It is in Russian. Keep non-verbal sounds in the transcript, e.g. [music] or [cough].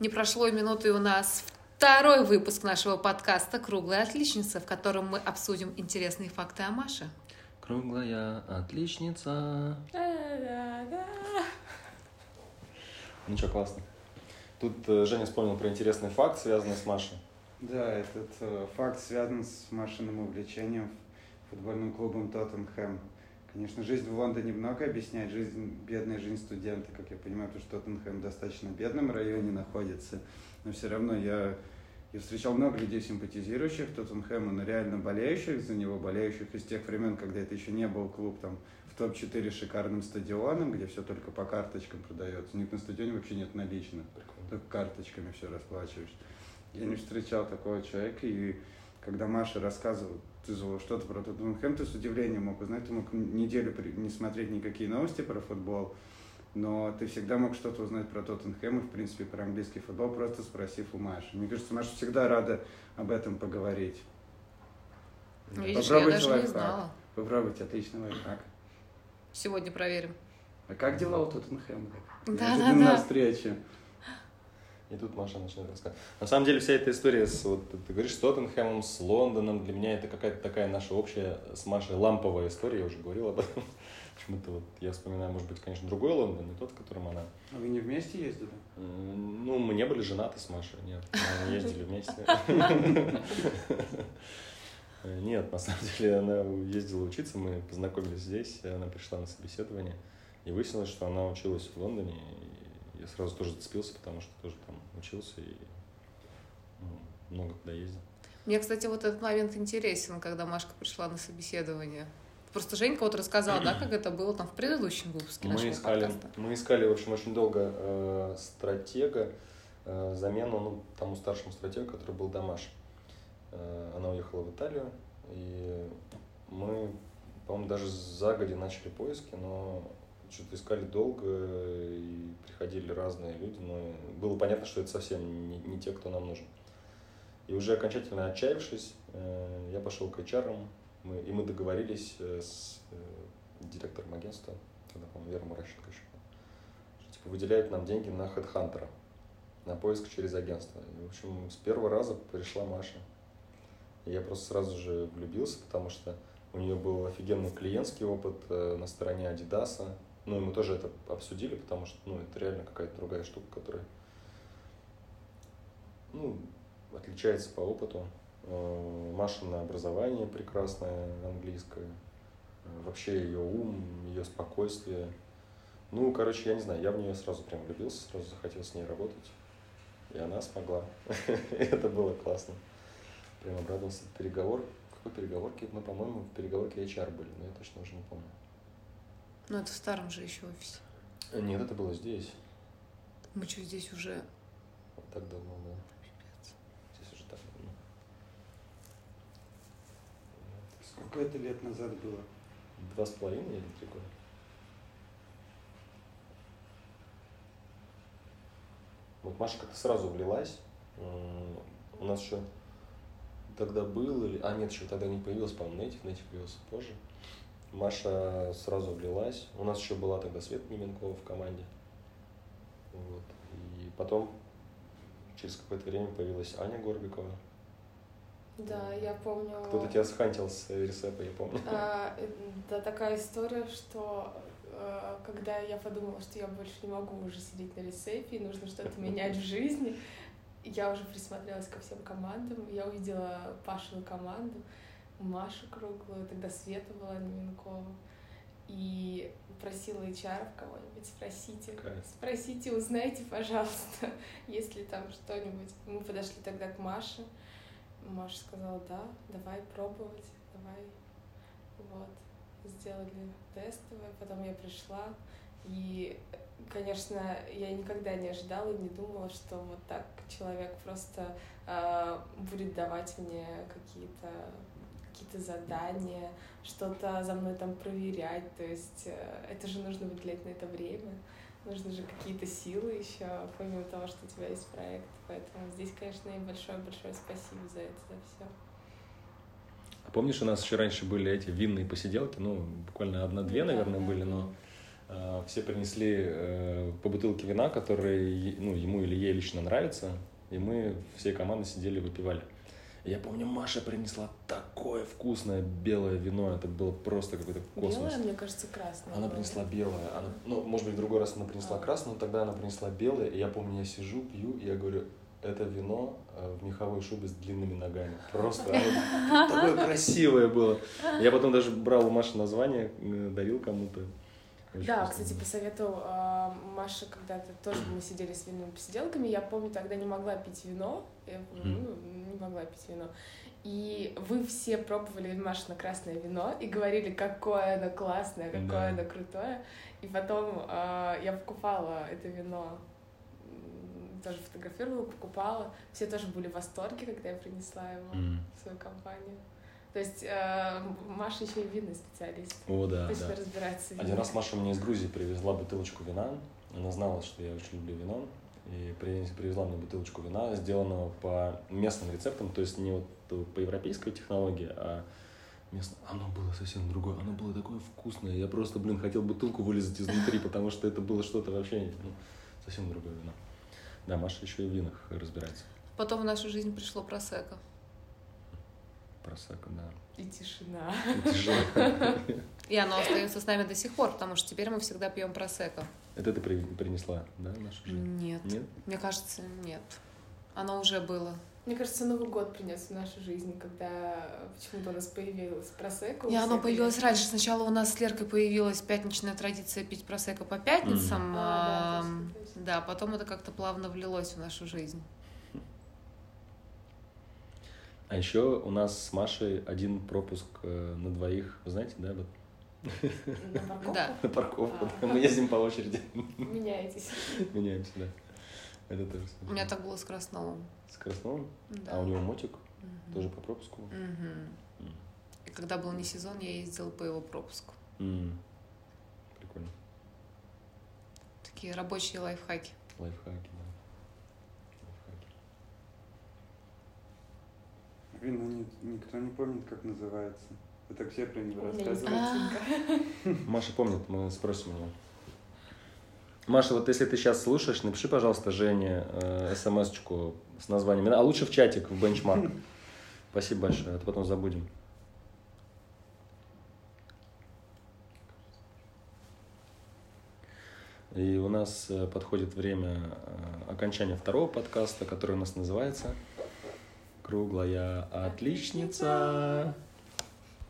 Не прошло и минуты у нас второй выпуск нашего подкаста «Круглая отличница», в котором мы обсудим интересные факты о Маше. Круглая отличница. Ну что, классно. Тут э, Женя вспомнил про интересный факт, связанный с Машей. Да, этот э, факт связан с Машиным увлечением футбольным клубом Тоттенхэм. Конечно, жизнь в Лондоне много объясняет, жизнь, бедная жизнь студента, как я понимаю, потому что Тоттенхэм в достаточно бедном районе находится, но все равно я, я встречал много людей, симпатизирующих Тоттенхэму, но реально болеющих за него, болеющих из тех времен, когда это еще не был клуб там в топ-4 шикарным стадионом, где все только по карточкам продается. У них на стадионе вообще нет наличных, только карточками все расплачиваешь. Я не встречал такого человека, и когда Маша рассказывала что-то про Тоттенхэм, ты с удивлением мог узнать, ты мог неделю не смотреть никакие новости про футбол, но ты всегда мог что-то узнать про Тоттенхэм и, в принципе, про английский футбол, просто спросив у Маши. Мне кажется, Маша всегда рада об этом поговорить. Видишь, Попробуйте я даже лайфхак. не знала. Попробуйте, отличный лайфхак. Сегодня проверим. А как дела у Тоттенхэма? Да, да, да. встрече. И тут Маша начинает рассказывать. На самом деле вся эта история с, вот, ты говоришь, с Тоттенхэмом, с Лондоном, для меня это какая-то такая наша общая с Машей ламповая история, я уже говорил об этом. [laughs] Почему-то вот я вспоминаю, может быть, конечно, другой Лондон, не тот, в котором она. А вы не вместе ездили? Ну, мы не были женаты с Машей, нет, мы [laughs] ездили вместе. [laughs] Нет, на самом деле она ездила учиться, мы познакомились здесь, она пришла на собеседование, и выяснилось, что она училась в Лондоне, я сразу тоже зацепился, потому что тоже там учился и ну, много куда ездил. Мне, кстати, вот этот момент интересен, когда Машка пришла на собеседование. Просто Женька вот рассказала, да, как это было там в предыдущем выпуске мы нашего искали, подкаста. Мы искали, в общем, очень долго э, стратега, э, замену ну, тому старшему стратегу, который был Дамаш. Э, она уехала в Италию, и мы, по-моему, даже загоди начали поиски, но что-то искали долго, и приходили разные люди, но было понятно, что это совсем не, не те, кто нам нужен. И уже окончательно отчаявшись, э, я пошел к HR, мы, и мы договорились э, с э, директором агентства, тогда, по-моему, Вера Муращенко еще, что типа выделяют нам деньги на HeadHunter, на поиск через агентство. И, в общем, с первого раза пришла Маша. И я просто сразу же влюбился, потому что у нее был офигенный клиентский опыт на стороне Adidas, ну, и мы тоже это обсудили, потому что, ну, это реально какая-то другая штука, которая, ну, отличается по опыту. Э, Машина образование прекрасное, английское. Э, вообще ее ум, ее спокойствие. Ну, короче, я не знаю, я в нее сразу прям влюбился, сразу захотел с ней работать. И она смогла. [laughs] Это было классно. Прям обрадовался. Переговор. Какой переговорки? Мы, по-моему, в переговорке HR были, но я точно уже не помню. Ну, это в старом же еще офисе. Нет, это было здесь. Мы что, здесь уже... Вот так давно, да. Пипец. Здесь уже так давно. Сколько это лет назад было? Два с половиной или три года? Вот Маша как-то сразу влилась. У нас еще тогда был, или... а нет, еще тогда не появился, по-моему, Нейтив, Нейтив появился позже. Маша сразу влилась. У нас еще была тогда Свет Неменкова в команде. Вот. И потом через какое-то время появилась Аня Горбикова. Да, я помню. Кто-то тебя схантил с ресепа, я помню. А, да, такая история, что э, когда я подумала, что я больше не могу уже сидеть на ресепе, и нужно что-то [laughs] менять в жизни, я уже присмотрелась ко всем командам, я увидела Пашину команду, Машу Круглую, тогда Света была Неменкова. И просила HR кого-нибудь, спросите, Кайф. спросите, узнайте, пожалуйста, [laughs] есть ли там что-нибудь. Мы подошли тогда к Маше. Маша сказала, да, давай пробовать, давай. Вот, сделали тестовое, потом я пришла. И, конечно, я никогда не ожидала и не думала, что вот так человек просто э, будет давать мне какие-то какие-то задания, что-то за мной там проверять. То есть э, это же нужно выделять на это время. Нужны же какие-то силы еще, помимо того, что у тебя есть проект. Поэтому здесь, конечно, и большое-большое спасибо за это, за все. А помнишь, у нас еще раньше были эти винные посиделки, ну, буквально одна-две, наверное, да, были, но э, все принесли э, по бутылке вина, который ну, ему или ей лично нравится, и мы всей командой сидели выпивали. Я помню, Маша принесла такое вкусное белое вино, это было просто какой-то космос. Белое, мне кажется, красное. Она было. принесла белое. Она, ну, может быть, в другой раз она принесла А. красное, но тогда она принесла белое. И я помню, я сижу, пью, и я говорю, это вино э, в меховой шубе с длинными ногами. Просто оно такое красивое было. Я потом даже брал у Маши название, э, дарил кому-то. Да, кстати, посоветовал а, Маша когда-то тоже мы сидели с винными посиделками. Я помню, тогда не могла пить вино. Я помню, ну, не могла пить вино. И вы все пробовали Машино красное вино и говорили, какое оно классное, какое Да. оно крутое. И потом а, я покупала это вино, тоже фотографировала, покупала. Все тоже были в восторге, когда я принесла его М. в свою компанию. То есть э, Маша еще и винный специалист. О, да, Точно да. разбирается Один раз Маша мне из Грузии привезла бутылочку вина. Она знала, что я очень люблю вино. И при- привезла мне бутылочку вина, сделанного по местным рецептам, то есть не вот по европейской технологии, а местно. Оно было совсем другое. Оно было такое вкусное. Я просто, блин, хотел бутылку вылезать изнутри, [laughs] потому что это было что-то вообще ну, совсем другое вино. Да, Маша еще и в винах разбирается. Потом в нашу жизнь пришло просека. Просека, да. И тишина. И оно остается с нами до сих пор, потому что теперь мы всегда пьем просека. Это ты при- принесла, да, в нашу жизнь? Нет. Нет? Мне кажется, нет. Оно уже было. Мне кажется, Новый год принес в нашу жизнь, когда почему-то у нас появилась просека. И оно появилось раньше. Сначала у нас с Леркой появилась пятничная традиция пить просека по пятницам. А, да, ам, точно, точно. Да, потом это как-то плавно влилось в нашу жизнь. А еще у нас с Машей один пропуск э, на двоих, вы знаете, да, вот На парковку? Да. на парковку. А. Мы ездим по очереди, Меняетесь. меняемся, да. Это тоже У меня так было с Красновым. С Красновым, Да. а у него мотик тоже по пропуску. М. И когда был не сезон, я ездила по его пропуску. М. Прикольно. Такие рабочие лайфхаки. Лайфхаки, да. Блин, ну ни- никто не помнит, как называется. Вы так все про него рассказываете. [laughs] Маша помнит, мы спросим ее. Маша, вот если ты сейчас слушаешь, напиши, пожалуйста, Жене э, смс-очку с названием, а лучше в чатик, в бенчмарк. [laughs] Спасибо большое, а то потом забудем. И у нас э, подходит время э, окончания второго подкаста, который у нас называется «Круглая отличница».